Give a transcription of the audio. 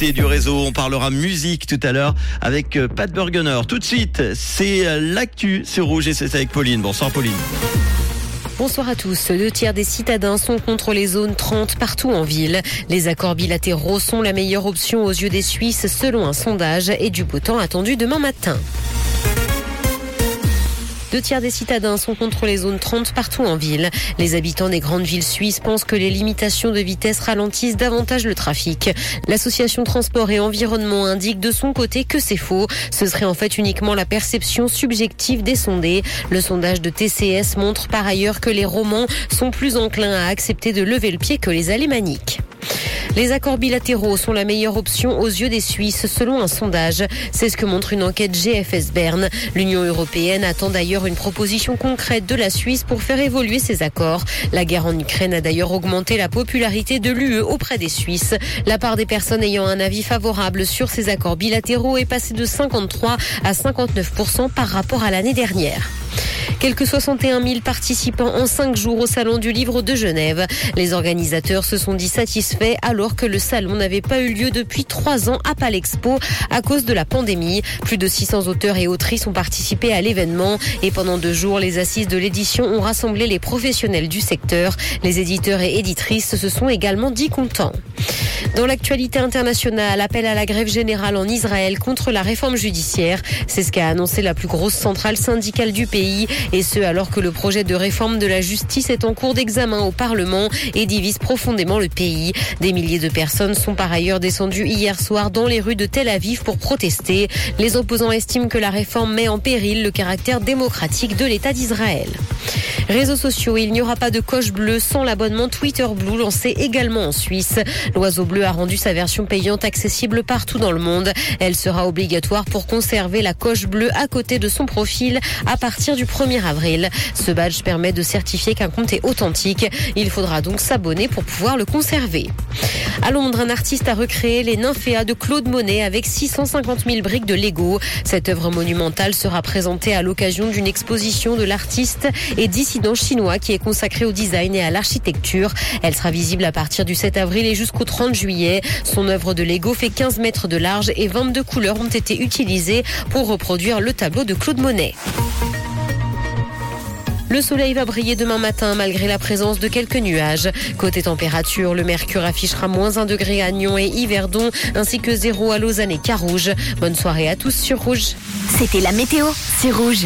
du réseau. On parlera musique tout à l'heure avec euh, Pat Burgener. Tout de suite, c'est euh, l'actu, c'est rouge et c'est avec Pauline. Bonsoir Pauline. Bonsoir à tous. Deux tiers des citadins sont contre les zones 30 partout en ville. Les accords bilatéraux sont la meilleure option aux yeux des Suisses selon un sondage et du beau temps attendu demain matin. Deux tiers des citadins sont contre les zones 30 partout en ville. Les habitants des grandes villes suisses pensent que les limitations de vitesse ralentissent davantage le trafic. L'association Transport et Environnement indique de son côté que c'est faux. Ce serait en fait uniquement la perception subjective des sondés. Le sondage de TCS montre par ailleurs que les romans sont plus enclins à accepter de lever le pied que les alémaniques. Les accords bilatéraux sont la meilleure option aux yeux des Suisses selon un sondage. C'est ce que montre une enquête GFS Berne. L'Union européenne attend d'ailleurs une proposition concrète de la Suisse pour faire évoluer ces accords. La guerre en Ukraine a d'ailleurs augmenté la popularité de l'UE auprès des Suisses. La part des personnes ayant un avis favorable sur ces accords bilatéraux est passée de 53 à 59% par rapport à l'année dernière. Quelques 61 000 participants en cinq jours au Salon du Livre de Genève. Les organisateurs se sont dit satisfaits alors que le salon n'avait pas eu lieu depuis trois ans à Palexpo à cause de la pandémie. Plus de 600 auteurs et autrices ont participé à l'événement et pendant deux jours, les assises de l'édition ont rassemblé les professionnels du secteur. Les éditeurs et éditrices se sont également dit contents. Dans l'actualité internationale, appel à la grève générale en Israël contre la réforme judiciaire. C'est ce qu'a annoncé la plus grosse centrale syndicale du pays. Et ce, alors que le projet de réforme de la justice est en cours d'examen au Parlement et divise profondément le pays. Des milliers de personnes sont par ailleurs descendues hier soir dans les rues de Tel Aviv pour protester. Les opposants estiment que la réforme met en péril le caractère démocratique de l'État d'Israël. Réseaux sociaux, il n'y aura pas de coche bleue sans l'abonnement Twitter Blue lancé également en Suisse. L'oiseau bleu a rendu sa version payante accessible partout dans le monde. Elle sera obligatoire pour conserver la coche bleue à côté de son profil à partir du 1er avril. Ce badge permet de certifier qu'un compte est authentique. Il faudra donc s'abonner pour pouvoir le conserver. À Londres, un artiste a recréé les nymphéas de Claude Monet avec 650 000 briques de Lego. Cette œuvre monumentale sera présentée à l'occasion d'une exposition de l'artiste et chinois qui est consacrée au design et à l'architecture. Elle sera visible à partir du 7 avril et jusqu'au 30 juillet. Son œuvre de Lego fait 15 mètres de large et 22 couleurs ont été utilisées pour reproduire le tableau de Claude Monet. Le soleil va briller demain matin malgré la présence de quelques nuages. Côté température, le mercure affichera moins 1 degré à Nyon et Yverdon, ainsi que 0 à Lausanne et Carouge. Bonne soirée à tous sur Rouge. C'était la météo, c'est Rouge.